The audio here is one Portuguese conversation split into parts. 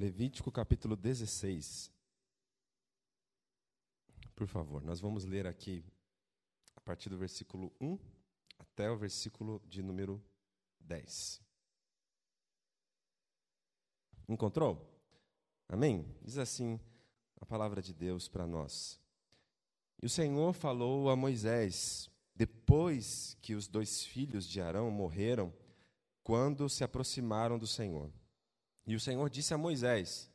Levítico capítulo 16. Por favor, nós vamos ler aqui a partir do versículo 1 até o versículo de número 10. Encontrou? Amém? Diz assim a palavra de Deus para nós. E o Senhor falou a Moisés, depois que os dois filhos de Arão morreram, quando se aproximaram do Senhor. E o Senhor disse a Moisés: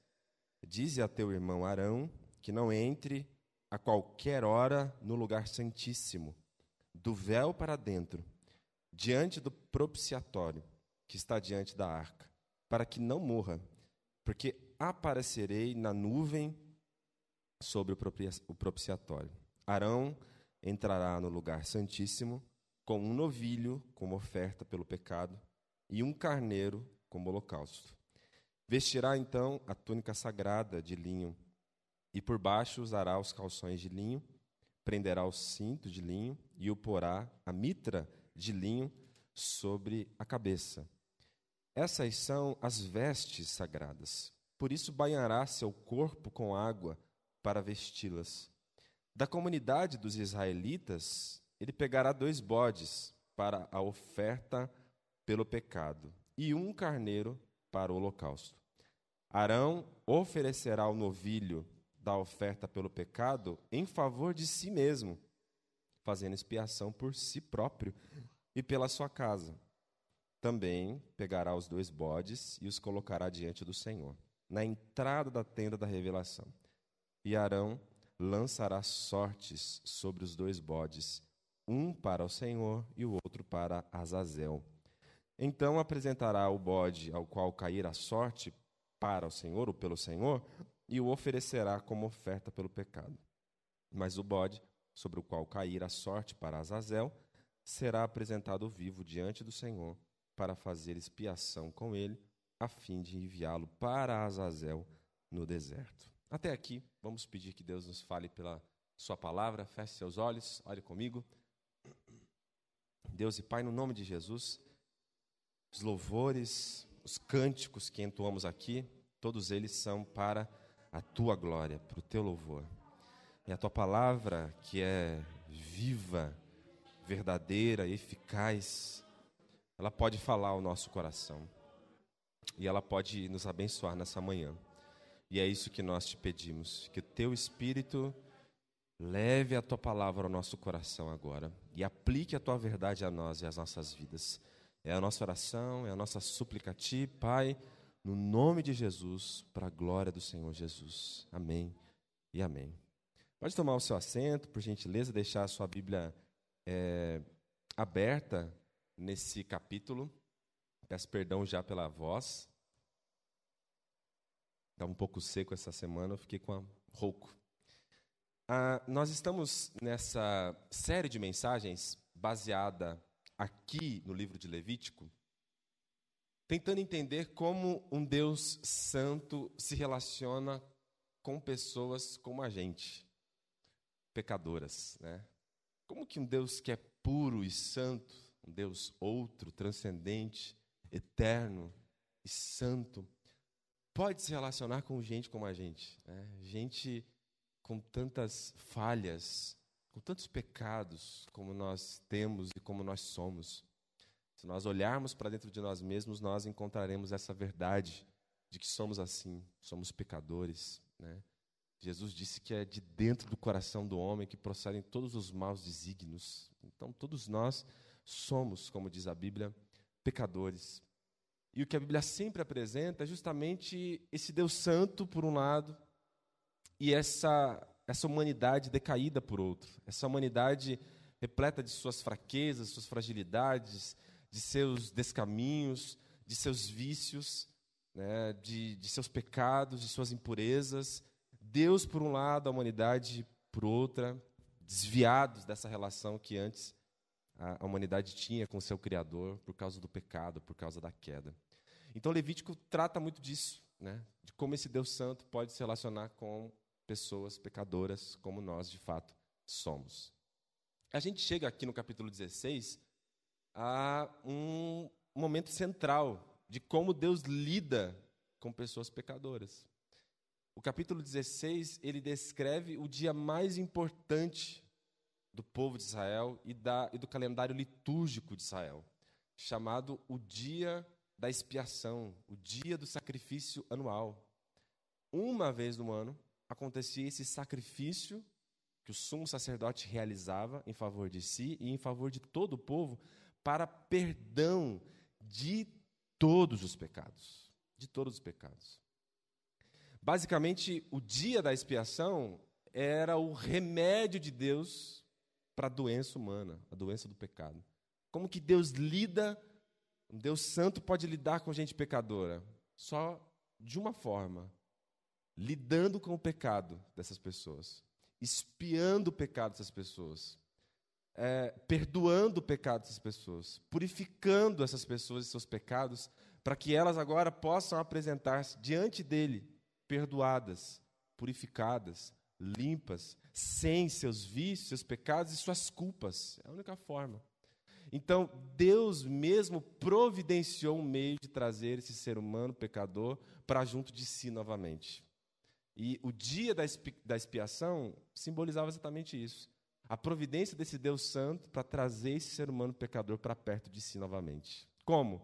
Dize a teu irmão Arão que não entre a qualquer hora no lugar santíssimo, do véu para dentro, diante do propiciatório que está diante da arca, para que não morra, porque aparecerei na nuvem sobre o propiciatório. Arão entrará no lugar santíssimo com um novilho como oferta pelo pecado e um carneiro como holocausto. Vestirá então a túnica sagrada de linho e por baixo usará os calções de linho, prenderá o cinto de linho e o porá a mitra de linho sobre a cabeça. Essas são as vestes sagradas. Por isso banhará seu corpo com água para vesti-las. Da comunidade dos israelitas, ele pegará dois bodes para a oferta pelo pecado e um carneiro para o holocausto. Arão oferecerá o novilho da oferta pelo pecado em favor de si mesmo, fazendo expiação por si próprio e pela sua casa. Também pegará os dois bodes e os colocará diante do Senhor, na entrada da tenda da revelação. E Arão lançará sortes sobre os dois bodes, um para o Senhor e o outro para Azazel. Então apresentará o bode ao qual cair a sorte para o Senhor ou pelo Senhor, e o oferecerá como oferta pelo pecado. Mas o bode, sobre o qual cair a sorte para Azazel, será apresentado vivo diante do Senhor para fazer expiação com ele, a fim de enviá-lo para Azazel no deserto. Até aqui, vamos pedir que Deus nos fale pela Sua palavra. Feche seus olhos, ore comigo. Deus e Pai, no nome de Jesus, os louvores, os cânticos que entoamos aqui, todos eles são para a Tua glória, para o Teu louvor. E a Tua palavra, que é viva, verdadeira, eficaz, ela pode falar ao nosso coração. E ela pode nos abençoar nessa manhã. E é isso que nós te pedimos, que o teu espírito leve a tua palavra ao nosso coração agora e aplique a tua verdade a nós e às nossas vidas. É a nossa oração, é a nossa súplica a ti, Pai, no nome de Jesus, para a glória do Senhor Jesus. Amém e amém. Pode tomar o seu assento, por gentileza, deixar a sua Bíblia é, aberta nesse capítulo. Peço perdão já pela voz. Estava um pouco seco essa semana, eu fiquei com a rouco. Ah, nós estamos nessa série de mensagens baseada aqui no livro de Levítico, tentando entender como um Deus santo se relaciona com pessoas como a gente, pecadoras, né? Como que um Deus que é puro e santo, um Deus outro, transcendente, eterno e santo, pode se relacionar com gente como a gente? Né? Gente com tantas falhas, com tantos pecados como nós temos e como nós somos. Se nós olharmos para dentro de nós mesmos, nós encontraremos essa verdade de que somos assim, somos pecadores. Né? Jesus disse que é de dentro do coração do homem que procedem todos os maus desígnios. Então, todos nós somos, como diz a Bíblia, pecadores. E o que a Bíblia sempre apresenta é justamente esse Deus Santo, por um lado, e essa, essa humanidade decaída, por outro. Essa humanidade repleta de suas fraquezas, suas fragilidades, de seus descaminhos, de seus vícios, né, de, de seus pecados, de suas impurezas. Deus por um lado, a humanidade por outra, desviados dessa relação que antes a, a humanidade tinha com o seu Criador por causa do pecado, por causa da queda. Então, Levítico trata muito disso, né, de como esse Deus Santo pode se relacionar com pessoas pecadoras, como nós de fato somos. A gente chega aqui no capítulo 16 a um momento central de como Deus lida com pessoas pecadoras. O capítulo 16, ele descreve o dia mais importante do povo de Israel e, da, e do calendário litúrgico de Israel, chamado o dia da expiação, o dia do sacrifício anual. Uma vez no ano acontecia esse sacrifício que o sumo sacerdote realizava em favor de si e em favor de todo o povo para perdão de todos os pecados, de todos os pecados. Basicamente, o dia da expiação era o remédio de Deus para a doença humana, a doença do pecado. Como que Deus lida, um Deus santo pode lidar com gente pecadora? Só de uma forma, lidando com o pecado dessas pessoas, espiando o pecado dessas pessoas, é, perdoando o pecado dessas pessoas, purificando essas pessoas e seus pecados, para que elas agora possam apresentar-se diante dele, perdoadas, purificadas, limpas, sem seus vícios, seus pecados e suas culpas. É a única forma. Então, Deus mesmo providenciou um meio de trazer esse ser humano pecador para junto de si novamente. E o dia da expiação simbolizava exatamente isso. A providência desse Deus Santo para trazer esse ser humano pecador para perto de si novamente. Como?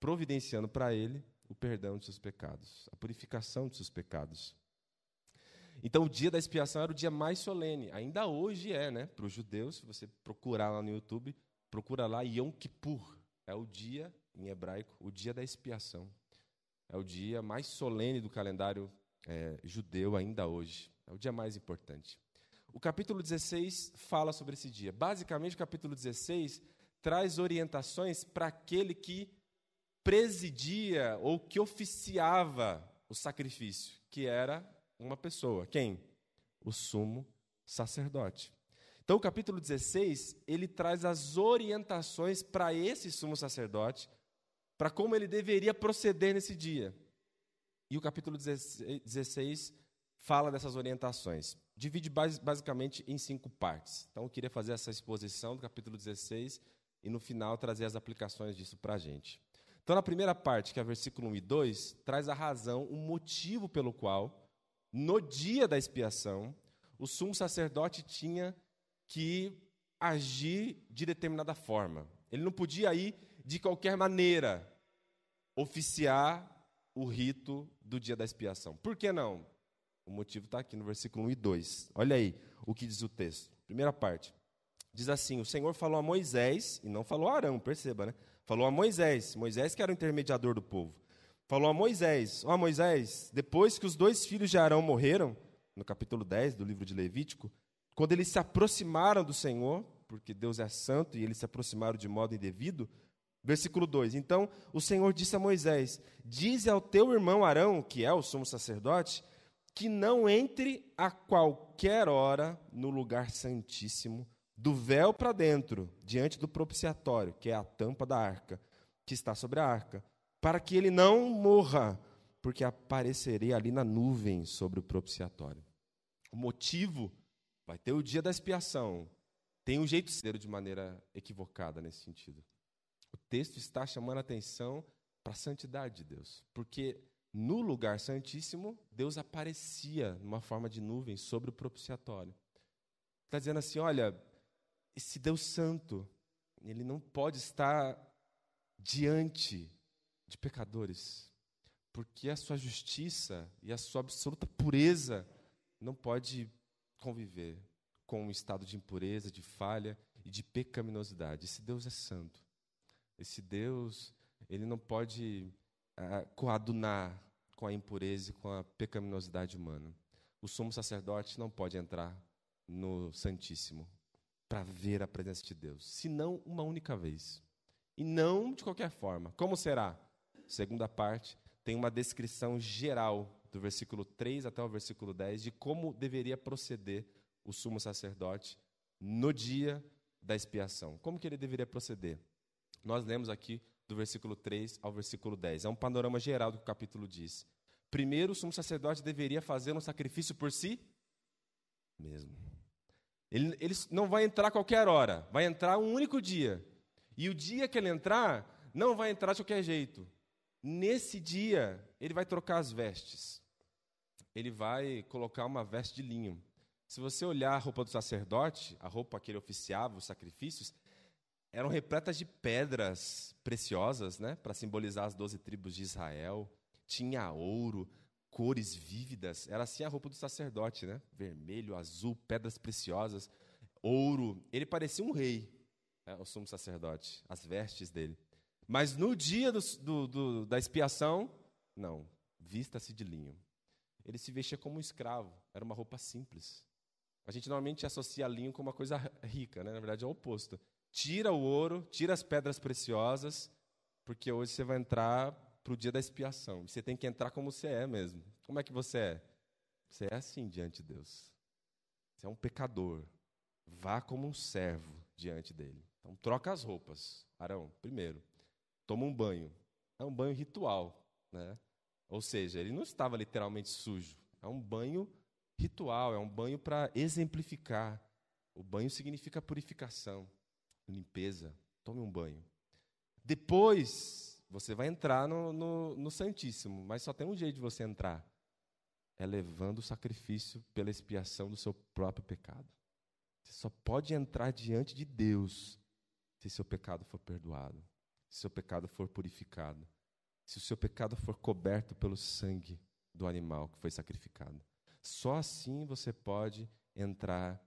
Providenciando para ele o perdão de seus pecados, a purificação de seus pecados. Então, o dia da expiação era o dia mais solene. Ainda hoje é, né? Para os judeus, se você procurar lá no YouTube, procura lá Yom Kippur. É o dia, em hebraico, o dia da expiação. É o dia mais solene do calendário é, judeu ainda hoje. É o dia mais importante. O capítulo 16 fala sobre esse dia. Basicamente, o capítulo 16 traz orientações para aquele que presidia ou que oficiava o sacrifício, que era uma pessoa. Quem? O sumo sacerdote. Então, o capítulo 16, ele traz as orientações para esse sumo sacerdote, para como ele deveria proceder nesse dia. E o capítulo 16 fala dessas orientações. Divide basicamente em cinco partes. Então, eu queria fazer essa exposição do capítulo 16 e, no final, trazer as aplicações disso para a gente. Então, na primeira parte, que é versículo 1 e 2, traz a razão, o motivo pelo qual no dia da expiação, o sumo sacerdote tinha que agir de determinada forma. Ele não podia ir de qualquer maneira oficiar o rito do dia da expiação. Por que não? O motivo está aqui no versículo 1 e 2. Olha aí o que diz o texto. Primeira parte. Diz assim: O Senhor falou a Moisés, e não falou a Arão, perceba, né? Falou a Moisés, Moisés que era o intermediador do povo falou a Moisés: Ó oh, Moisés, depois que os dois filhos de Arão morreram, no capítulo 10 do livro de Levítico, quando eles se aproximaram do Senhor, porque Deus é santo e eles se aproximaram de modo indevido, versículo 2: Então o Senhor disse a Moisés: Dize ao teu irmão Arão, que é o sumo sacerdote, que não entre a qualquer hora no lugar santíssimo, do véu para dentro, diante do propiciatório, que é a tampa da arca, que está sobre a arca para que ele não morra, porque aparecerei ali na nuvem sobre o propiciatório. O motivo vai ter o dia da expiação. Tem um jeito de ser de maneira equivocada nesse sentido. O texto está chamando a atenção para a santidade de Deus, porque no lugar santíssimo, Deus aparecia numa forma de nuvem sobre o propiciatório. Está dizendo assim: olha, esse Deus santo, ele não pode estar diante de pecadores, porque a sua justiça e a sua absoluta pureza não pode conviver com um estado de impureza, de falha e de pecaminosidade. Esse Deus é santo. Esse Deus, ele não pode uh, coadunar com a impureza e com a pecaminosidade humana. O sumo sacerdote não pode entrar no Santíssimo para ver a presença de Deus, senão uma única vez. E não de qualquer forma. Como será? segunda parte, tem uma descrição geral do versículo 3 até o versículo 10 de como deveria proceder o sumo sacerdote no dia da expiação. Como que ele deveria proceder? Nós lemos aqui do versículo 3 ao versículo 10. É um panorama geral do que o capítulo diz. Primeiro, o sumo sacerdote deveria fazer um sacrifício por si mesmo. Ele, ele não vai entrar qualquer hora, vai entrar um único dia. E o dia que ele entrar, não vai entrar de qualquer jeito Nesse dia, ele vai trocar as vestes. Ele vai colocar uma veste de linho. Se você olhar a roupa do sacerdote, a roupa que ele oficiava, os sacrifícios, eram repletas de pedras preciosas, né, para simbolizar as doze tribos de Israel. Tinha ouro, cores vívidas. Era assim a roupa do sacerdote, né? Vermelho, azul, pedras preciosas, ouro. Ele parecia um rei, né, o sumo sacerdote, as vestes dele. Mas no dia do, do, do, da expiação, não, vista-se de linho. Ele se vestia como um escravo, era uma roupa simples. A gente normalmente associa linho com uma coisa rica, né? na verdade é o oposto. Tira o ouro, tira as pedras preciosas, porque hoje você vai entrar para o dia da expiação. Você tem que entrar como você é mesmo. Como é que você é? Você é assim diante de Deus. Você é um pecador. Vá como um servo diante dele. Então troca as roupas. Arão, primeiro, toma um banho. É um banho ritual, né? Ou seja, ele não estava literalmente sujo. É um banho ritual, é um banho para exemplificar. O banho significa purificação, limpeza. Tome um banho. Depois, você vai entrar no, no, no Santíssimo, mas só tem um jeito de você entrar: é levando o sacrifício pela expiação do seu próprio pecado. Você só pode entrar diante de Deus se seu pecado for perdoado, se seu pecado for purificado, se o seu pecado for coberto pelo sangue do animal que foi sacrificado. Só assim você pode entrar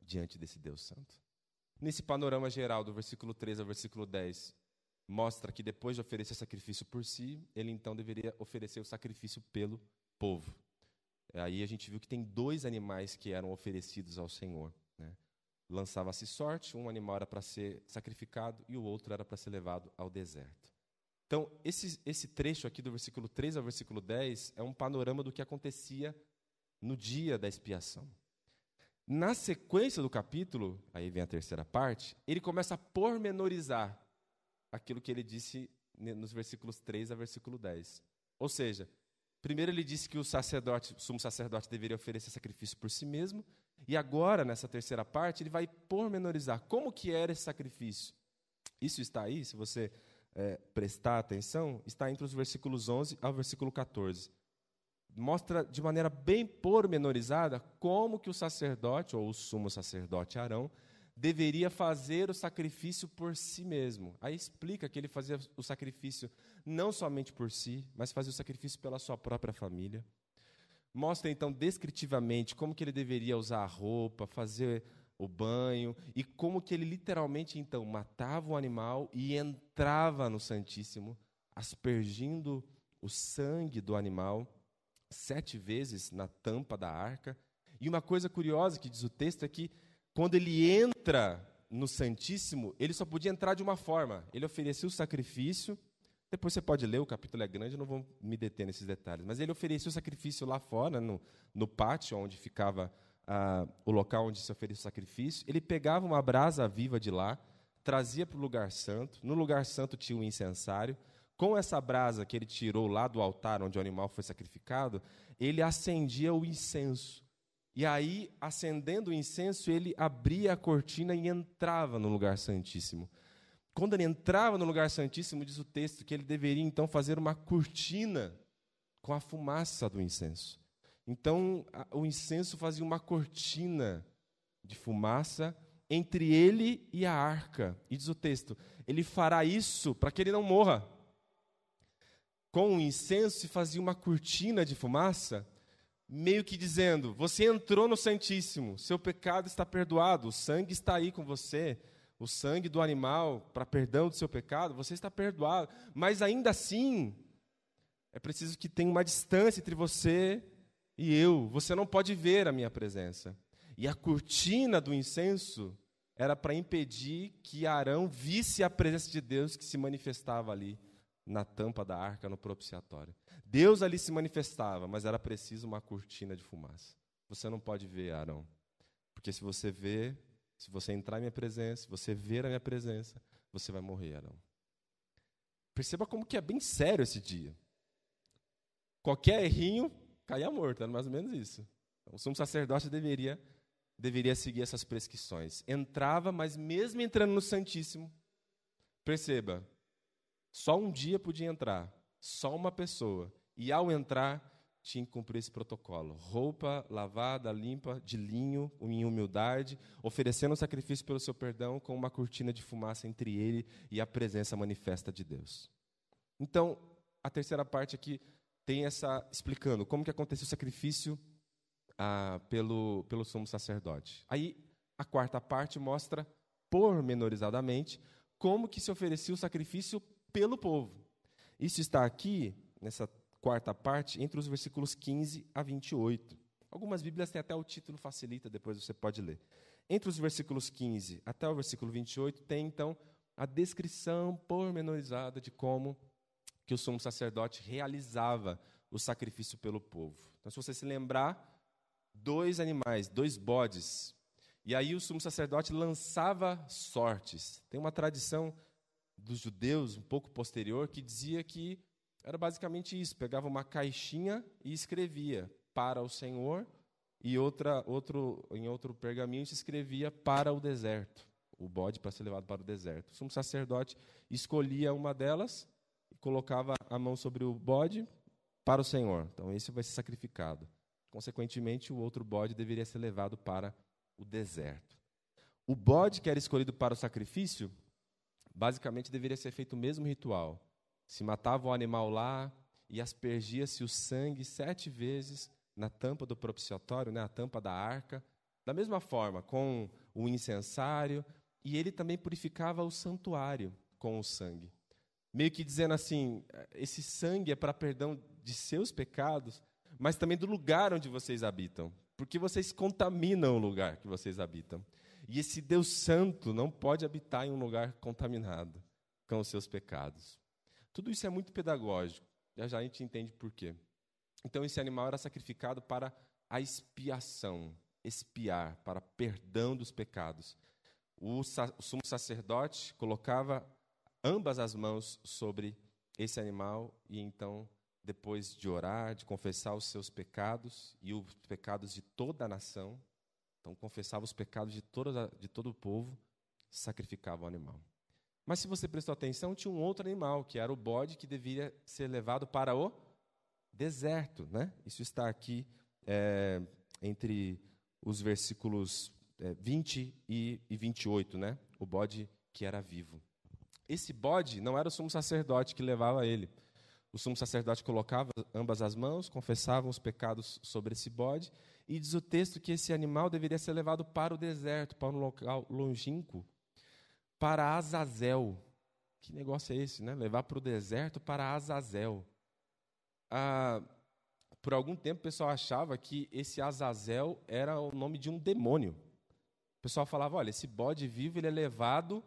diante desse Deus Santo. Nesse panorama geral, do versículo 3 ao versículo 10, mostra que depois de oferecer sacrifício por si, ele então deveria oferecer o sacrifício pelo povo. Aí a gente viu que tem dois animais que eram oferecidos ao Senhor. Né? Lançava-se sorte, um animal era para ser sacrificado e o outro era para ser levado ao deserto. Então, esse, esse trecho aqui do versículo 3 ao versículo 10 é um panorama do que acontecia no dia da expiação. Na sequência do capítulo, aí vem a terceira parte, ele começa a pormenorizar aquilo que ele disse nos versículos 3 a versículo 10. Ou seja, primeiro ele disse que o sacerdote, o sumo sacerdote deveria oferecer sacrifício por si mesmo, e agora, nessa terceira parte, ele vai pormenorizar como que era esse sacrifício. Isso está aí, se você é, prestar atenção, está entre os versículos 11 ao versículo 14 mostra de maneira bem pormenorizada como que o sacerdote, ou o sumo sacerdote Arão, deveria fazer o sacrifício por si mesmo. Aí explica que ele fazia o sacrifício não somente por si, mas fazia o sacrifício pela sua própria família. Mostra então descritivamente como que ele deveria usar a roupa, fazer o banho e como que ele literalmente então matava o animal e entrava no Santíssimo, aspergindo o sangue do animal sete vezes na tampa da arca. E uma coisa curiosa que diz o texto é que quando ele entra no Santíssimo, ele só podia entrar de uma forma. Ele oferecia o sacrifício. Depois você pode ler, o capítulo é grande, eu não vou me deter nesses detalhes. Mas ele oferecia o sacrifício lá fora, no, no pátio, onde ficava ah, o local onde se oferecia o sacrifício. Ele pegava uma brasa viva de lá, trazia para o lugar santo. No lugar santo tinha um incensário com essa brasa que ele tirou lá do altar onde o animal foi sacrificado, ele acendia o incenso. E aí, acendendo o incenso, ele abria a cortina e entrava no lugar santíssimo. Quando ele entrava no lugar santíssimo, diz o texto que ele deveria então fazer uma cortina com a fumaça do incenso. Então, o incenso fazia uma cortina de fumaça entre ele e a arca. E diz o texto: ele fará isso para que ele não morra com o incenso se fazia uma cortina de fumaça, meio que dizendo: Você entrou no Santíssimo, seu pecado está perdoado, o sangue está aí com você, o sangue do animal para perdão do seu pecado, você está perdoado. Mas ainda assim, é preciso que tenha uma distância entre você e eu. Você não pode ver a minha presença. E a cortina do incenso era para impedir que Arão visse a presença de Deus que se manifestava ali na tampa da arca no propiciatório. Deus ali se manifestava, mas era preciso uma cortina de fumaça. Você não pode ver Arão. Porque se você ver, se você entrar em minha presença, se você ver a minha presença, você vai morrer, Arão. Perceba como que é bem sério esse dia. Qualquer errinho, caia morto, era mais ou menos isso. Então, o sumo sacerdote deveria, deveria seguir essas prescrições. Entrava, mas mesmo entrando no Santíssimo, perceba, só um dia podia entrar. só uma pessoa. E ao entrar, tinha que cumprir esse protocolo. Roupa lavada, limpa, de linho, em humildade, oferecendo um sacrifício pelo seu perdão com uma cortina de fumaça entre ele e a presença manifesta de Deus. Então, a terceira parte aqui tem essa explicando como que aconteceu o sacrifício ah, pelo, pelo sumo sacerdote. Aí, a quarta parte mostra pormenorizadamente como que se oferecia o sacrifício pelo povo. Isso está aqui, nessa quarta parte, entre os versículos 15 a 28. Algumas Bíblias têm até o título facilita, depois você pode ler. Entre os versículos 15 até o versículo 28 tem então a descrição pormenorizada de como que o sumo sacerdote realizava o sacrifício pelo povo. Então, se você se lembrar, dois animais, dois bodes, e aí o sumo sacerdote lançava sortes. Tem uma tradição dos judeus um pouco posterior que dizia que era basicamente isso: pegava uma caixinha e escrevia para o Senhor, e outra, outro, em outro pergaminho se escrevia para o deserto, o bode para ser levado para o deserto. O sumo sacerdote escolhia uma delas e colocava a mão sobre o bode para o Senhor. Então, esse vai ser sacrificado. Consequentemente, o outro bode deveria ser levado para o deserto. O bode que era escolhido para o sacrifício, basicamente deveria ser feito o mesmo ritual. Se matava o animal lá e aspergia-se o sangue sete vezes na tampa do propiciatório, né, a tampa da arca. Da mesma forma, com o incensário, e ele também purificava o santuário com o sangue. Meio que dizendo assim: esse sangue é para perdão de seus pecados, mas também do lugar onde vocês habitam, porque vocês contaminam o lugar que vocês habitam. E esse Deus Santo não pode habitar em um lugar contaminado com os seus pecados. Tudo isso é muito pedagógico. Já já a gente entende por quê. Então esse animal era sacrificado para a expiação, expiar, para perdão dos pecados. O, o sumo sacerdote colocava ambas as mãos sobre esse animal e então depois de orar, de confessar os seus pecados e os pecados de toda a nação, então confessava os pecados de, toda, de todo o povo, sacrificava o animal. Mas se você prestou atenção, tinha um outro animal, que era o bode, que deveria ser levado para o deserto. Né? Isso está aqui é, entre os versículos é, 20 e, e 28, né? o bode que era vivo. Esse bode não era o sumo sacerdote que levava ele. O sumo sacerdote colocava ambas as mãos, confessava os pecados sobre esse bode, e diz o texto que esse animal deveria ser levado para o deserto, para um local longínquo, para Azazel. Que negócio é esse, né? Levar para o deserto para Azazel. Ah, por algum tempo o pessoal achava que esse Azazel era o nome de um demônio. O pessoal falava: olha, esse bode vivo ele é levado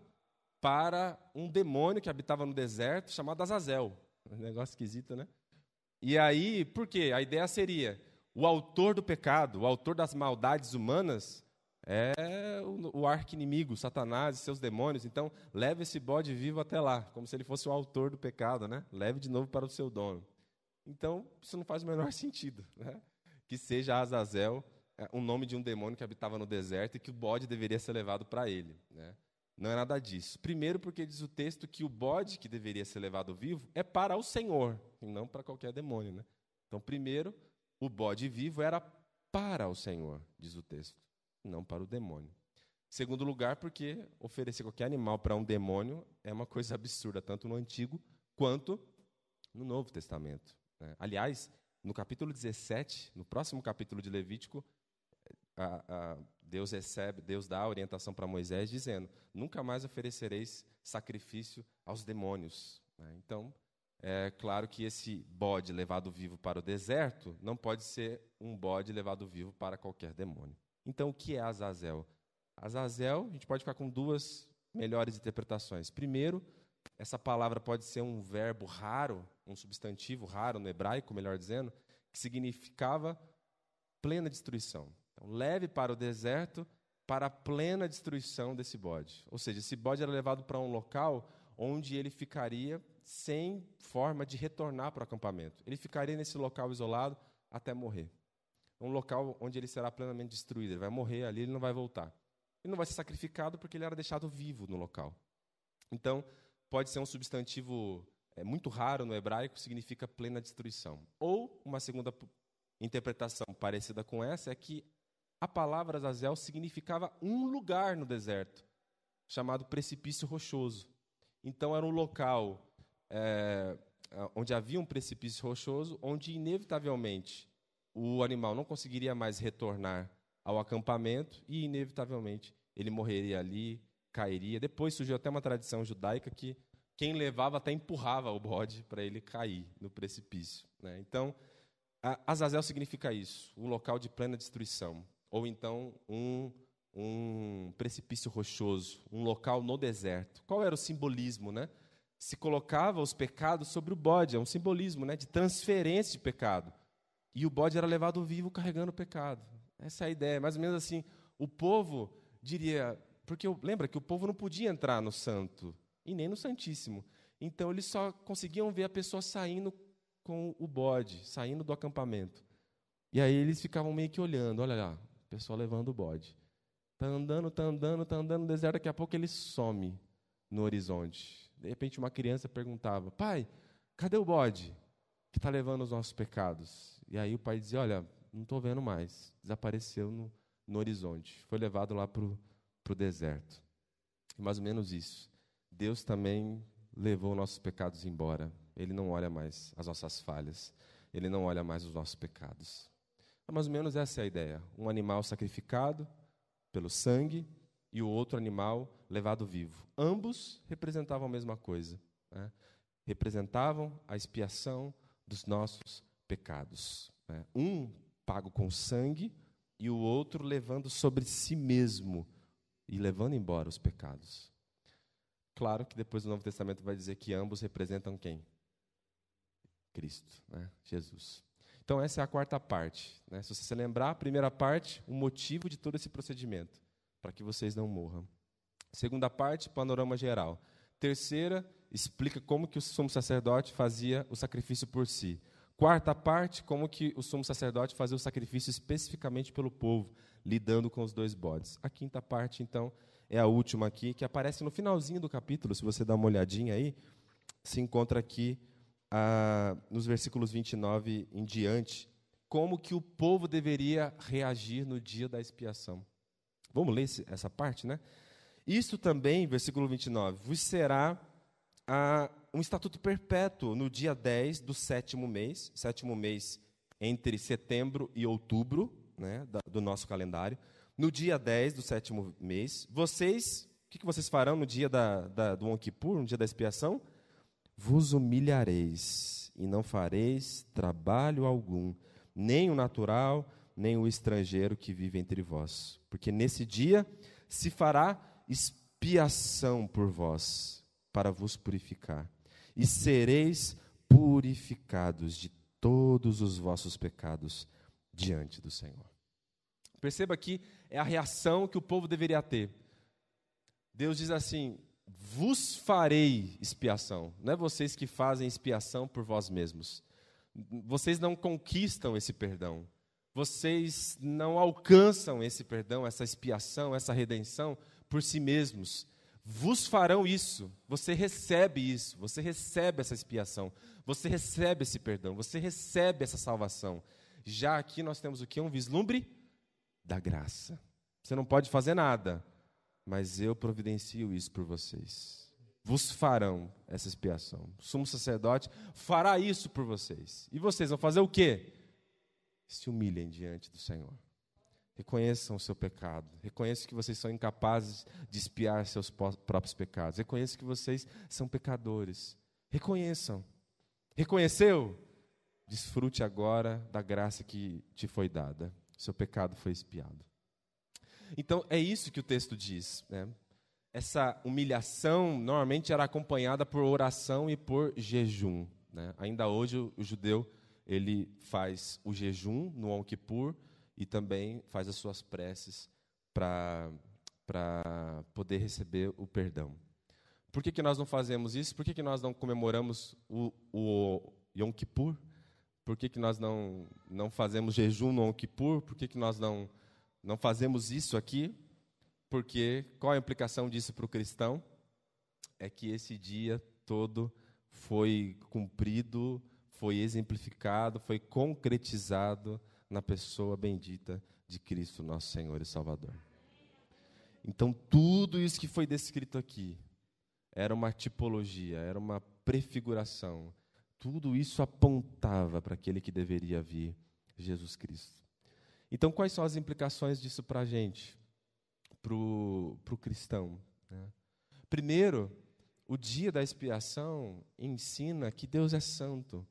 para um demônio que habitava no deserto chamado Azazel. Um negócio esquisito, né? E aí, por quê? A ideia seria: o autor do pecado, o autor das maldades humanas, é o, o arqui-inimigo, Satanás e seus demônios. Então, leve esse bode vivo até lá, como se ele fosse o autor do pecado, né? Leve de novo para o seu dono. Então, isso não faz o menor sentido, né? Que seja Azazel é, o nome de um demônio que habitava no deserto e que o bode deveria ser levado para ele, né? Não é nada disso. Primeiro, porque diz o texto que o bode que deveria ser levado vivo é para o Senhor, e não para qualquer demônio, né? Então, primeiro, o bode vivo era para o Senhor, diz o texto não para o demônio. Segundo lugar, porque oferecer qualquer animal para um demônio é uma coisa absurda, tanto no Antigo quanto no Novo Testamento. Né? Aliás, no capítulo 17, no próximo capítulo de Levítico, a, a, Deus recebe, Deus dá a orientação para Moisés dizendo: nunca mais oferecereis sacrifício aos demônios. Né? Então, é claro que esse bode levado vivo para o deserto não pode ser um bode levado vivo para qualquer demônio. Então, o que é Azazel? Azazel, a gente pode ficar com duas melhores interpretações. Primeiro, essa palavra pode ser um verbo raro, um substantivo raro no hebraico, melhor dizendo, que significava plena destruição. Então, leve para o deserto para a plena destruição desse bode. Ou seja, esse bode era levado para um local onde ele ficaria sem forma de retornar para o acampamento. Ele ficaria nesse local isolado até morrer um local onde ele será plenamente destruído. Ele vai morrer ali, ele não vai voltar. Ele não vai ser sacrificado porque ele era deixado vivo no local. Então, pode ser um substantivo é muito raro no hebraico, significa plena destruição. Ou uma segunda interpretação parecida com essa é que a palavra Azazel significava um lugar no deserto, chamado precipício rochoso. Então era um local é, onde havia um precipício rochoso, onde inevitavelmente o animal não conseguiria mais retornar ao acampamento e inevitavelmente ele morreria ali, cairia. Depois surgiu até uma tradição judaica que quem levava até empurrava o bode para ele cair no precipício. Né? Então, Azazel significa isso, um local de plena destruição, ou então um, um precipício rochoso, um local no deserto. Qual era o simbolismo, né? Se colocava os pecados sobre o bode, é um simbolismo, né, de transferência de pecado. E o bode era levado vivo carregando o pecado. Essa é a ideia, mais ou menos assim. O povo diria, porque lembra que o povo não podia entrar no santo e nem no santíssimo. Então eles só conseguiam ver a pessoa saindo com o bode, saindo do acampamento. E aí eles ficavam meio que olhando, olha lá, o pessoal levando o bode. Tá andando, tá andando, tá andando no deserto, daqui a pouco ele some no horizonte. De repente uma criança perguntava: "Pai, cadê o bode que está levando os nossos pecados?" E aí o pai dizia: "Olha, não estou vendo mais. Desapareceu no, no horizonte. Foi levado lá para o deserto." Mais ou menos isso. Deus também levou nossos pecados embora. Ele não olha mais as nossas falhas. Ele não olha mais os nossos pecados. Então, mais ou menos essa é a ideia. Um animal sacrificado pelo sangue e o outro animal levado vivo. Ambos representavam a mesma coisa. Né? Representavam a expiação dos nossos pecados. Né? Um pago com sangue e o outro levando sobre si mesmo e levando embora os pecados. Claro que depois o Novo Testamento vai dizer que ambos representam quem? Cristo, né? Jesus. Então, essa é a quarta parte. Né? Se você se lembrar, a primeira parte, o motivo de todo esse procedimento, para que vocês não morram. Segunda parte, panorama geral. Terceira, explica como que o sumo sacerdote fazia o sacrifício por si. Quarta parte, como que o sumo sacerdote fazia o sacrifício especificamente pelo povo, lidando com os dois bodes. A quinta parte, então, é a última aqui, que aparece no finalzinho do capítulo, se você dá uma olhadinha aí, se encontra aqui ah, nos versículos 29 em diante, como que o povo deveria reagir no dia da expiação. Vamos ler essa parte, né? Isso também, versículo 29, vos será ah, um estatuto perpétuo no dia 10 do sétimo mês, sétimo mês entre setembro e outubro, né, do nosso calendário, no dia 10 do sétimo mês, vocês, o que, que vocês farão no dia da, da, do Yom no dia da expiação? Vos humilhareis e não fareis trabalho algum, nem o natural, nem o estrangeiro que vive entre vós. Porque nesse dia se fará expiação por vós, para vos purificar. E sereis purificados de todos os vossos pecados diante do Senhor. Perceba que é a reação que o povo deveria ter. Deus diz assim: vos farei expiação. Não é vocês que fazem expiação por vós mesmos. Vocês não conquistam esse perdão. Vocês não alcançam esse perdão, essa expiação, essa redenção por si mesmos. Vos farão isso. Você recebe isso. Você recebe essa expiação. Você recebe esse perdão. Você recebe essa salvação. Já aqui nós temos o que? Um vislumbre da graça. Você não pode fazer nada, mas eu providencio isso por vocês. Vos farão essa expiação. O sumo sacerdote fará isso por vocês. E vocês vão fazer o quê? Se humilhem diante do Senhor. Reconheçam o seu pecado. Reconheçam que vocês são incapazes de espiar seus próprios pecados. Reconheçam que vocês são pecadores. Reconheçam. Reconheceu? Desfrute agora da graça que te foi dada seu pecado foi expiado. Então, é isso que o texto diz. Né? Essa humilhação normalmente era acompanhada por oração e por jejum. Né? Ainda hoje, o judeu ele faz o jejum no Yom Kippur e também faz as suas preces para poder receber o perdão. Por que, que nós não fazemos isso? Por que, que nós não comemoramos o, o Yom Kippur? Por que, que nós não, não fazemos jejum no Yom Kippur? Por que, que nós não, não fazemos isso aqui? Porque qual a implicação disso para o cristão? É que esse dia todo foi cumprido, foi exemplificado, foi concretizado na pessoa bendita de Cristo, nosso Senhor e Salvador. Então, tudo isso que foi descrito aqui era uma tipologia, era uma prefiguração. Tudo isso apontava para aquele que deveria vir, Jesus Cristo. Então, quais são as implicações disso para a gente, para o cristão? Né? Primeiro, o dia da expiação ensina que Deus é santo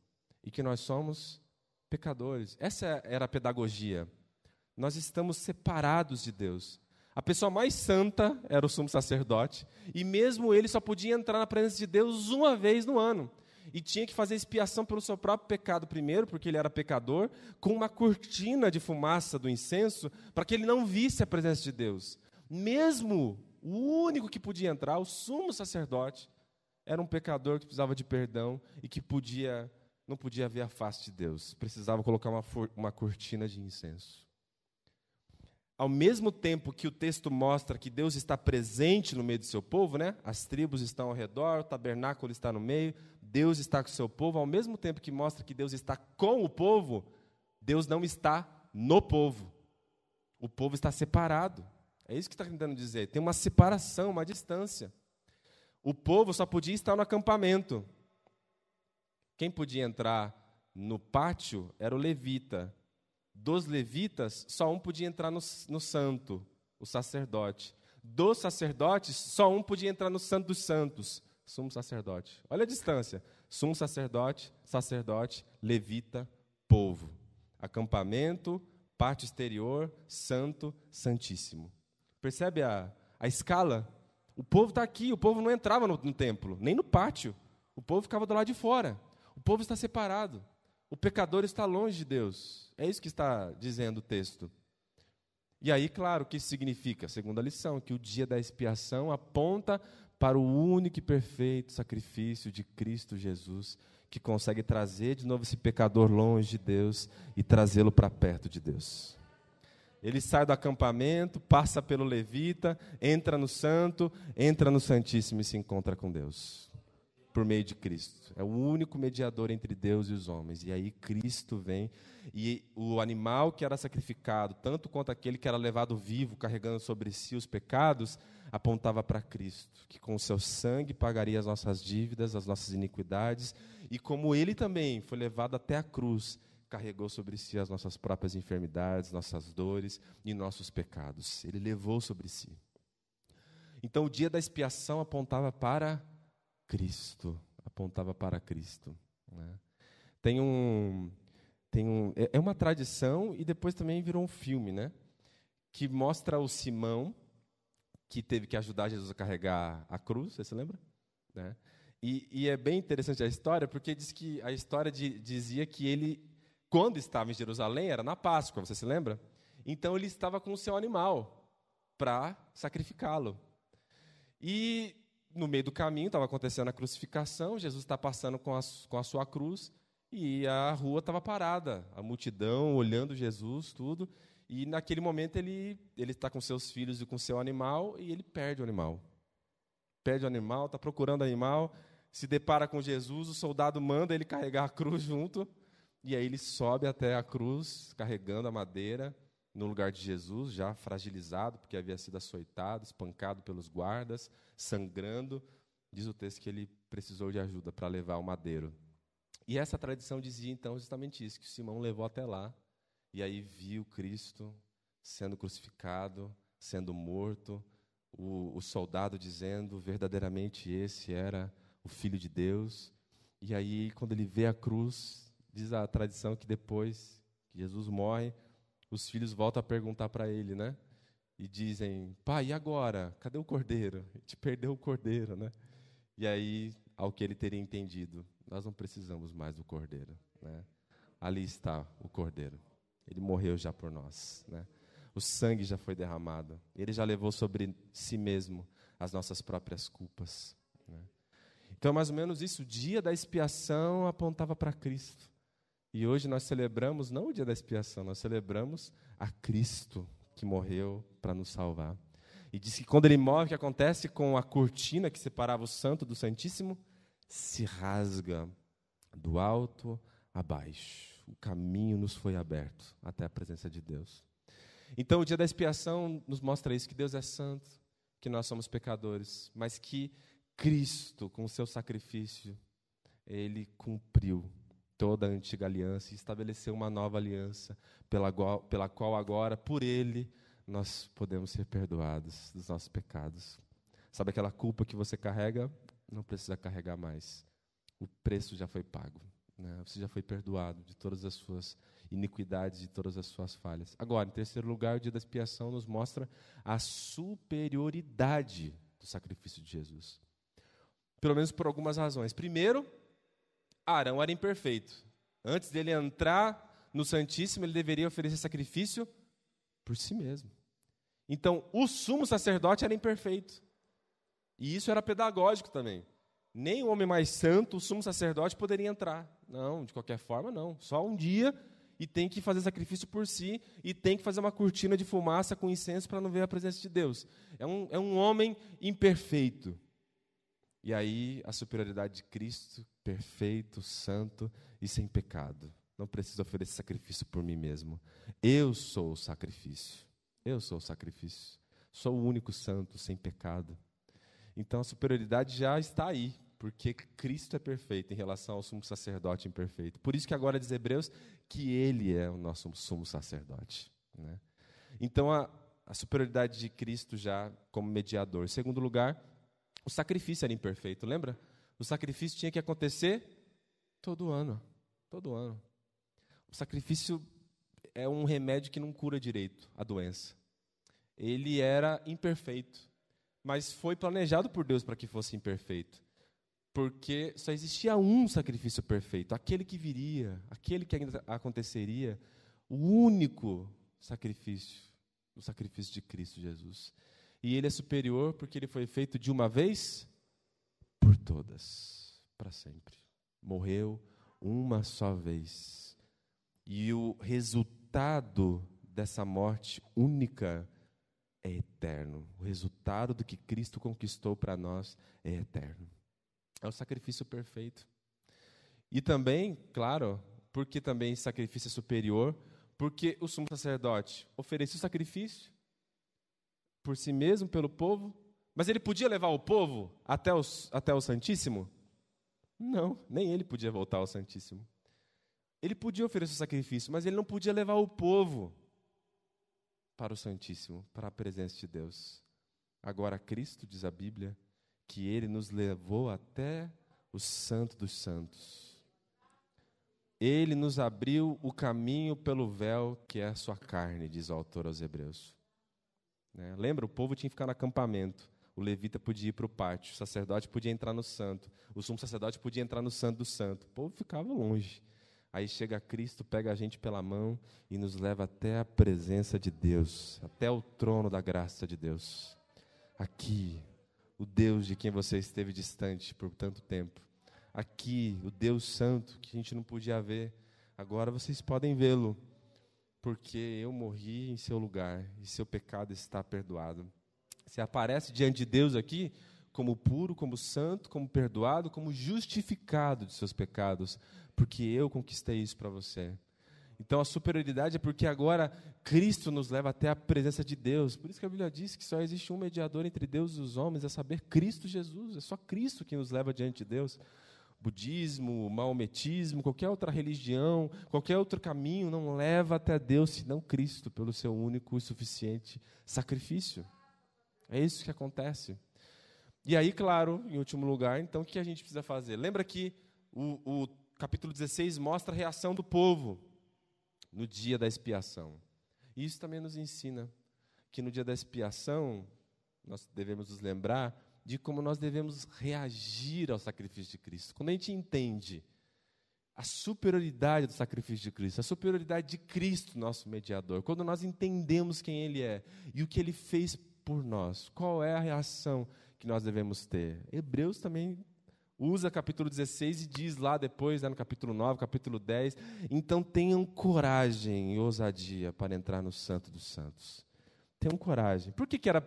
e que nós somos pecadores. Essa era a pedagogia. Nós estamos separados de Deus. A pessoa mais santa era o sumo sacerdote, e mesmo ele só podia entrar na presença de Deus uma vez no ano. E tinha que fazer expiação pelo seu próprio pecado primeiro, porque ele era pecador, com uma cortina de fumaça do incenso, para que ele não visse a presença de Deus. Mesmo o único que podia entrar, o sumo sacerdote, era um pecador que precisava de perdão e que podia não podia ver a face de Deus. Precisava colocar uma, uma cortina de incenso ao mesmo tempo que o texto mostra que Deus está presente no meio do seu povo, né? As tribos estão ao redor, o tabernáculo está no meio, Deus está com o seu povo, ao mesmo tempo que mostra que Deus está com o povo, Deus não está no povo. O povo está separado. É isso que está tentando dizer. Tem uma separação, uma distância. O povo só podia estar no acampamento. Quem podia entrar no pátio era o levita, dos levitas, só um podia entrar no, no santo, o sacerdote. Dos sacerdotes, só um podia entrar no santo dos santos, sumo sacerdote. Olha a distância. Sumo sacerdote, sacerdote, levita, povo. Acampamento, parte exterior, santo, santíssimo. Percebe a, a escala? O povo está aqui, o povo não entrava no, no templo, nem no pátio. O povo ficava do lado de fora. O povo está separado. O pecador está longe de Deus. É isso que está dizendo o texto. E aí, claro, o que significa? Segunda lição, que o dia da expiação aponta para o único e perfeito sacrifício de Cristo Jesus, que consegue trazer de novo esse pecador longe de Deus e trazê-lo para perto de Deus. Ele sai do acampamento, passa pelo levita, entra no santo, entra no santíssimo e se encontra com Deus por meio de Cristo. É o único mediador entre Deus e os homens. E aí Cristo vem e o animal que era sacrificado, tanto quanto aquele que era levado vivo, carregando sobre si os pecados, apontava para Cristo, que com o seu sangue pagaria as nossas dívidas, as nossas iniquidades, e como ele também foi levado até a cruz, carregou sobre si as nossas próprias enfermidades, nossas dores e nossos pecados. Ele levou sobre si. Então o dia da expiação apontava para Cristo, apontava para Cristo. Né? Tem um, tem um, é, é uma tradição e depois também virou um filme, né? Que mostra o Simão que teve que ajudar Jesus a carregar a cruz, você se lembra? Né? E, e, é bem interessante a história, porque diz que a história de, dizia que ele, quando estava em Jerusalém, era na Páscoa, você se lembra? Então ele estava com o seu animal para sacrificá-lo. E no meio do caminho estava acontecendo a crucificação, Jesus está passando com a, com a sua cruz e a rua estava parada, a multidão olhando Jesus, tudo. E naquele momento ele ele está com seus filhos e com seu animal e ele perde o animal. Perde o animal, está procurando o animal, se depara com Jesus, o soldado manda ele carregar a cruz junto e aí ele sobe até a cruz carregando a madeira no lugar de Jesus, já fragilizado, porque havia sido açoitado, espancado pelos guardas, sangrando. Diz o texto que ele precisou de ajuda para levar o madeiro. E essa tradição dizia então justamente isso: que Simão levou até lá, e aí viu Cristo sendo crucificado, sendo morto, o, o soldado dizendo verdadeiramente esse era o Filho de Deus. E aí, quando ele vê a cruz, diz a tradição que depois que Jesus morre, os filhos voltam a perguntar para ele, né? E dizem: Pai, e agora? Cadê o cordeiro? A gente perdeu o cordeiro, né? E aí, ao que ele teria entendido, nós não precisamos mais do cordeiro, né? Ali está o cordeiro. Ele morreu já por nós, né? O sangue já foi derramado. Ele já levou sobre si mesmo as nossas próprias culpas. Né? Então, mais ou menos isso. O dia da expiação apontava para Cristo. E hoje nós celebramos não o dia da expiação, nós celebramos a Cristo que morreu para nos salvar. E diz que quando ele morre, o que acontece com a cortina que separava o santo do santíssimo? se rasga do alto a baixo. O caminho nos foi aberto até a presença de Deus. Então, o dia da expiação nos mostra isso: que Deus é santo, que nós somos pecadores, mas que Cristo, com o seu sacrifício, ele cumpriu toda a antiga aliança e estabeleceu uma nova aliança, pela, pela qual agora, por ele, nós podemos ser perdoados dos nossos pecados. Sabe aquela culpa que você carrega? Não precisa carregar mais. O preço já foi pago. Né? Você já foi perdoado de todas as suas iniquidades, de todas as suas falhas. Agora, em terceiro lugar, o dia da expiação nos mostra a superioridade do sacrifício de Jesus. Pelo menos por algumas razões. Primeiro, Arão era imperfeito. Antes dele entrar no Santíssimo, ele deveria oferecer sacrifício por si mesmo. Então, o sumo sacerdote era imperfeito. E isso era pedagógico também. Nem o homem mais santo, o sumo sacerdote, poderia entrar. Não, de qualquer forma, não. Só um dia e tem que fazer sacrifício por si e tem que fazer uma cortina de fumaça com incenso para não ver a presença de Deus. É um, é um homem imperfeito. E aí a superioridade de Cristo, perfeito, santo e sem pecado. Não preciso oferecer sacrifício por mim mesmo. Eu sou o sacrifício. Eu sou o sacrifício. Sou o único santo, sem pecado. Então a superioridade já está aí, porque Cristo é perfeito em relação ao sumo sacerdote imperfeito. Por isso que agora diz Hebreus que ele é o nosso sumo sacerdote. Né? Então a, a superioridade de Cristo já como mediador. Em segundo lugar, o sacrifício era imperfeito, lembra? O sacrifício tinha que acontecer todo ano. Todo ano. O sacrifício é um remédio que não cura direito a doença ele era imperfeito, mas foi planejado por Deus para que fosse imperfeito. Porque só existia um sacrifício perfeito, aquele que viria, aquele que ainda aconteceria, o único sacrifício, o sacrifício de Cristo Jesus. E ele é superior porque ele foi feito de uma vez por todas, para sempre. Morreu uma só vez. E o resultado dessa morte única é eterno. O resultado do que Cristo conquistou para nós é eterno. É o sacrifício perfeito. E também, claro, porque também sacrifício é superior, porque o sumo sacerdote ofereceu o sacrifício por si mesmo, pelo povo, mas ele podia levar o povo até, os, até o Santíssimo? Não, nem ele podia voltar ao Santíssimo. Ele podia oferecer o sacrifício, mas ele não podia levar o povo para o Santíssimo, para a presença de Deus. Agora, Cristo, diz a Bíblia, que ele nos levou até o Santo dos Santos. Ele nos abriu o caminho pelo véu que é a sua carne, diz o autor aos Hebreus. Né? Lembra, o povo tinha que ficar no acampamento. O levita podia ir para o pátio, o sacerdote podia entrar no santo, o sumo sacerdote podia entrar no santo do santo. O povo ficava longe. Aí chega Cristo, pega a gente pela mão e nos leva até a presença de Deus, até o trono da graça de Deus. Aqui, o Deus de quem você esteve distante por tanto tempo. Aqui, o Deus Santo que a gente não podia ver. Agora vocês podem vê-lo, porque eu morri em seu lugar e seu pecado está perdoado. Você aparece diante de Deus aqui como puro, como santo, como perdoado, como justificado de seus pecados, porque eu conquistei isso para você. Então a superioridade é porque agora Cristo nos leva até a presença de Deus. Por isso que a Bíblia diz que só existe um mediador entre Deus e os homens, é saber Cristo Jesus. É só Cristo que nos leva diante de Deus. Budismo, maometismo, qualquer outra religião, qualquer outro caminho não leva até Deus senão Cristo, pelo seu único e suficiente sacrifício. É isso que acontece. E aí, claro, em último lugar, então, o que a gente precisa fazer? Lembra que o, o capítulo 16 mostra a reação do povo no dia da expiação. E isso também nos ensina que no dia da expiação nós devemos nos lembrar de como nós devemos reagir ao sacrifício de Cristo. Quando a gente entende a superioridade do sacrifício de Cristo, a superioridade de Cristo, nosso mediador, quando nós entendemos quem Ele é e o que Ele fez por nós, qual é a reação que nós devemos ter? Hebreus também usa capítulo 16 e diz lá depois, né, no capítulo 9, capítulo 10, então tenham coragem e ousadia para entrar no Santo dos Santos. Tenham coragem. Por que, que era,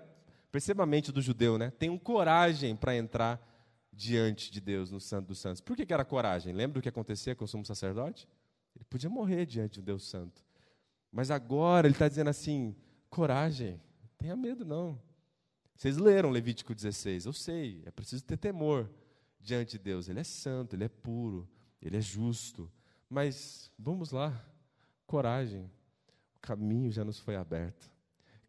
perceba a mente do judeu, né? Tenham coragem para entrar diante de Deus no Santo dos Santos. Por que, que era coragem? Lembra do que acontecia com o sumo sacerdote? Ele podia morrer diante de Deus Santo. Mas agora ele está dizendo assim: coragem, tenha medo não. Vocês leram Levítico 16, eu sei, é preciso ter temor diante de Deus. Ele é santo, ele é puro, ele é justo. Mas vamos lá, coragem, o caminho já nos foi aberto.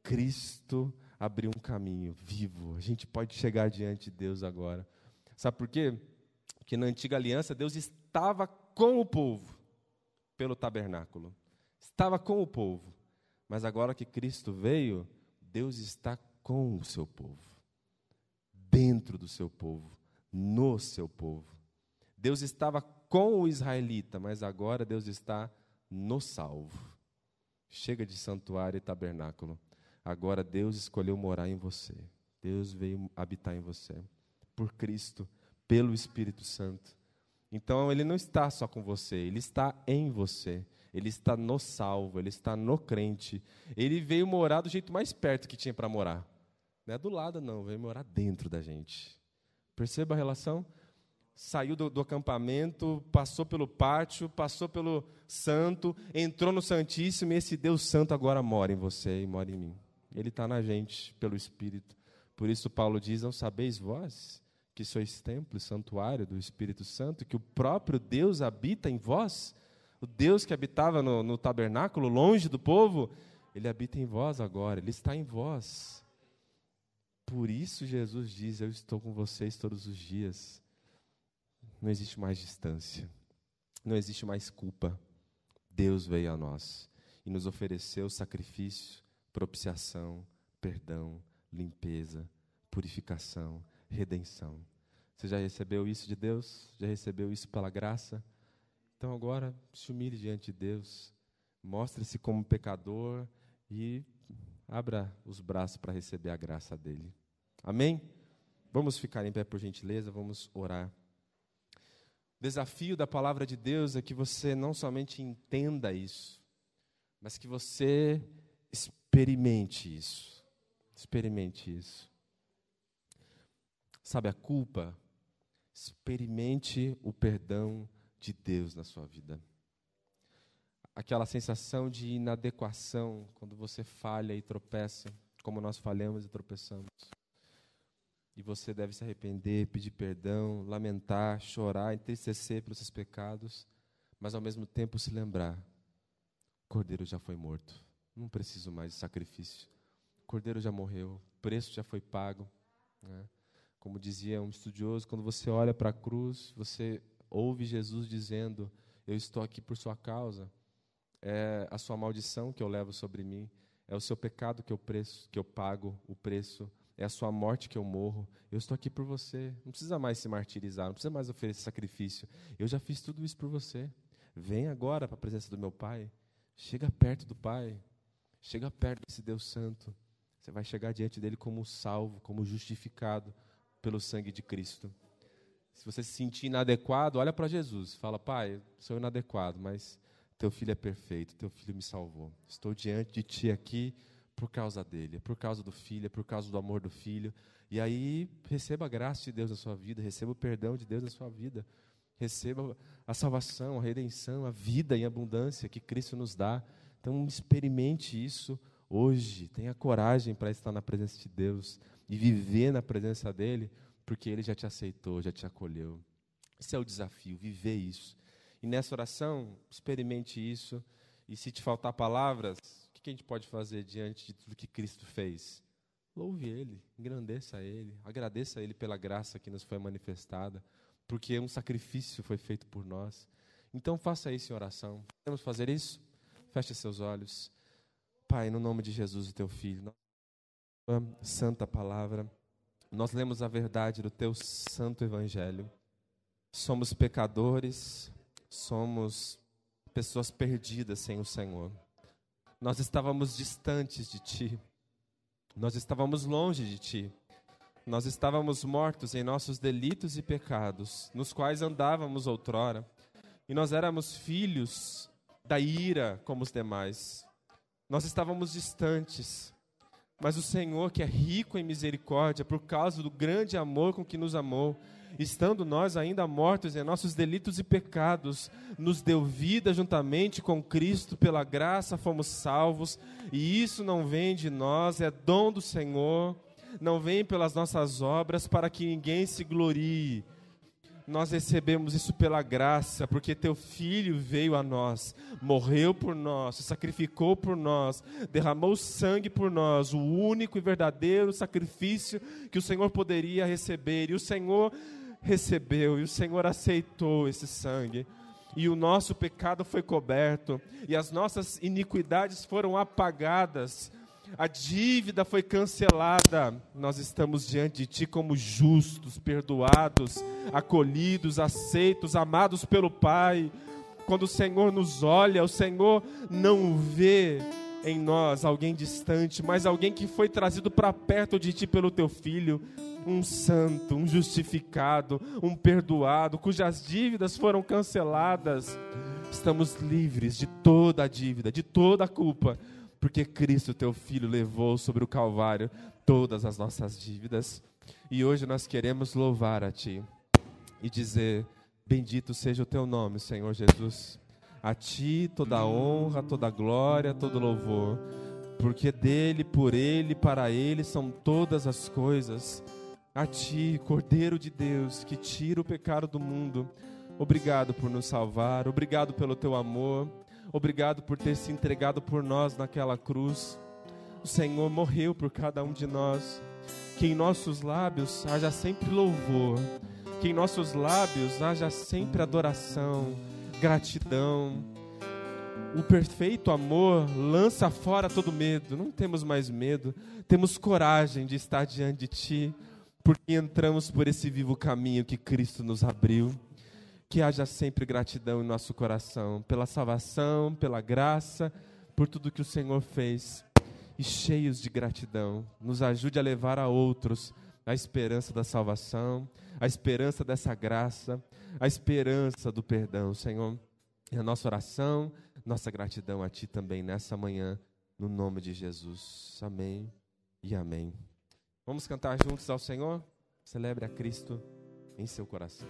Cristo abriu um caminho vivo. A gente pode chegar diante de Deus agora. Sabe por quê? Porque na antiga aliança Deus estava com o povo pelo tabernáculo. Estava com o povo. Mas agora que Cristo veio, Deus está com o seu povo. Dentro do seu povo, no seu povo. Deus estava com o israelita, mas agora Deus está no salvo. Chega de santuário e tabernáculo. Agora Deus escolheu morar em você. Deus veio habitar em você. Por Cristo, pelo Espírito Santo. Então ele não está só com você, ele está em você. Ele está no salvo, ele está no crente. Ele veio morar do jeito mais perto que tinha para morar. Não é do lado, não, veio morar dentro da gente. Perceba a relação? Saiu do, do acampamento, passou pelo pátio, passou pelo santo, entrou no Santíssimo e esse Deus Santo agora mora em você e mora em mim. Ele está na gente pelo Espírito. Por isso, Paulo diz: Não sabeis vós que sois templo e santuário do Espírito Santo, que o próprio Deus habita em vós? O Deus que habitava no, no tabernáculo, longe do povo, ele habita em vós agora, ele está em vós. Por isso, Jesus diz: Eu estou com vocês todos os dias. Não existe mais distância, não existe mais culpa. Deus veio a nós e nos ofereceu sacrifício propiciação, perdão, limpeza, purificação, redenção. Você já recebeu isso de Deus? Já recebeu isso pela graça? Então agora se humilhe diante de Deus, mostre-se como pecador e abra os braços para receber a graça dele. Amém? Vamos ficar em pé por gentileza, vamos orar. Desafio da palavra de Deus é que você não somente entenda isso, mas que você Experimente isso. Experimente isso. Sabe a culpa? Experimente o perdão de Deus na sua vida. Aquela sensação de inadequação quando você falha e tropeça, como nós falhamos e tropeçamos. E você deve se arrepender, pedir perdão, lamentar, chorar, entristecer pelos seus pecados, mas ao mesmo tempo se lembrar: o cordeiro já foi morto. Não preciso mais de sacrifício. O cordeiro já morreu, o preço já foi pago. Né? Como dizia um estudioso, quando você olha para a cruz, você ouve Jesus dizendo: Eu estou aqui por sua causa. É a sua maldição que eu levo sobre mim. É o seu pecado que eu, preço, que eu pago o preço. É a sua morte que eu morro. Eu estou aqui por você. Não precisa mais se martirizar, não precisa mais oferecer sacrifício. Eu já fiz tudo isso por você. Vem agora para a presença do meu Pai. Chega perto do Pai. Chega perto desse Deus Santo. Você vai chegar diante dele como salvo, como justificado pelo sangue de Cristo. Se você se sentir inadequado, olha para Jesus. Fala, Pai, sou inadequado, mas teu filho é perfeito, teu filho me salvou. Estou diante de ti aqui por causa dele, é por causa do filho, é por causa do amor do filho. E aí, receba a graça de Deus na sua vida, receba o perdão de Deus na sua vida. Receba a salvação, a redenção, a vida em abundância que Cristo nos dá. Então, experimente isso hoje. Tenha coragem para estar na presença de Deus e viver na presença dEle, porque Ele já te aceitou, já te acolheu. Esse é o desafio, viver isso. E nessa oração, experimente isso. E se te faltar palavras, o que a gente pode fazer diante de tudo que Cristo fez? Louve Ele, engrandeça Ele, agradeça Ele pela graça que nos foi manifestada, porque um sacrifício foi feito por nós. Então faça isso em oração. Podemos fazer isso? Feche seus olhos. Pai, no nome de Jesus, o teu filho, santa palavra, nós lemos a verdade do teu santo evangelho. Somos pecadores, somos pessoas perdidas sem o Senhor. Nós estávamos distantes de ti. Nós estávamos longe de ti. Nós estávamos mortos em nossos delitos e pecados, nos quais andávamos outrora. E nós éramos filhos da ira como os demais. Nós estávamos distantes, Mas o Senhor, que é rico em misericórdia, por causa do grande amor com que nos amou, estando nós ainda mortos em nossos delitos e pecados, nos deu vida juntamente com Cristo, pela graça fomos salvos, e isso não vem de nós, é dom do Senhor, não vem pelas nossas obras para que ninguém se glorie nós recebemos isso pela graça, porque teu filho veio a nós, morreu por nós, se sacrificou por nós, derramou sangue por nós, o único e verdadeiro sacrifício que o Senhor poderia receber. E o Senhor recebeu, e o Senhor aceitou esse sangue. E o nosso pecado foi coberto, e as nossas iniquidades foram apagadas a dívida foi cancelada. Nós estamos diante de Ti como justos, perdoados, acolhidos, aceitos, amados pelo Pai. Quando o Senhor nos olha, o Senhor não vê em nós alguém distante, mas alguém que foi trazido para perto de Ti pelo Teu Filho. Um santo, um justificado, um perdoado, cujas dívidas foram canceladas. Estamos livres de toda a dívida, de toda a culpa porque Cristo, teu Filho, levou sobre o Calvário todas as nossas dívidas. E hoje nós queremos louvar a Ti e dizer: Bendito seja o Teu nome, Senhor Jesus. A Ti toda honra, toda glória, todo louvor, porque dele, por Ele, para Ele são todas as coisas. A Ti, Cordeiro de Deus, que tira o pecado do mundo. Obrigado por nos salvar, obrigado pelo Teu amor. Obrigado por ter se entregado por nós naquela cruz. O Senhor morreu por cada um de nós. Que em nossos lábios haja sempre louvor. Que em nossos lábios haja sempre adoração, gratidão. O perfeito amor lança fora todo medo. Não temos mais medo. Temos coragem de estar diante de Ti, porque entramos por esse vivo caminho que Cristo nos abriu que haja sempre gratidão em nosso coração, pela salvação, pela graça, por tudo que o Senhor fez. E cheios de gratidão, nos ajude a levar a outros a esperança da salvação, a esperança dessa graça, a esperança do perdão, Senhor. E a nossa oração, nossa gratidão a Ti também nessa manhã, no nome de Jesus. Amém e amém. Vamos cantar juntos ao Senhor? Celebre a Cristo em seu coração.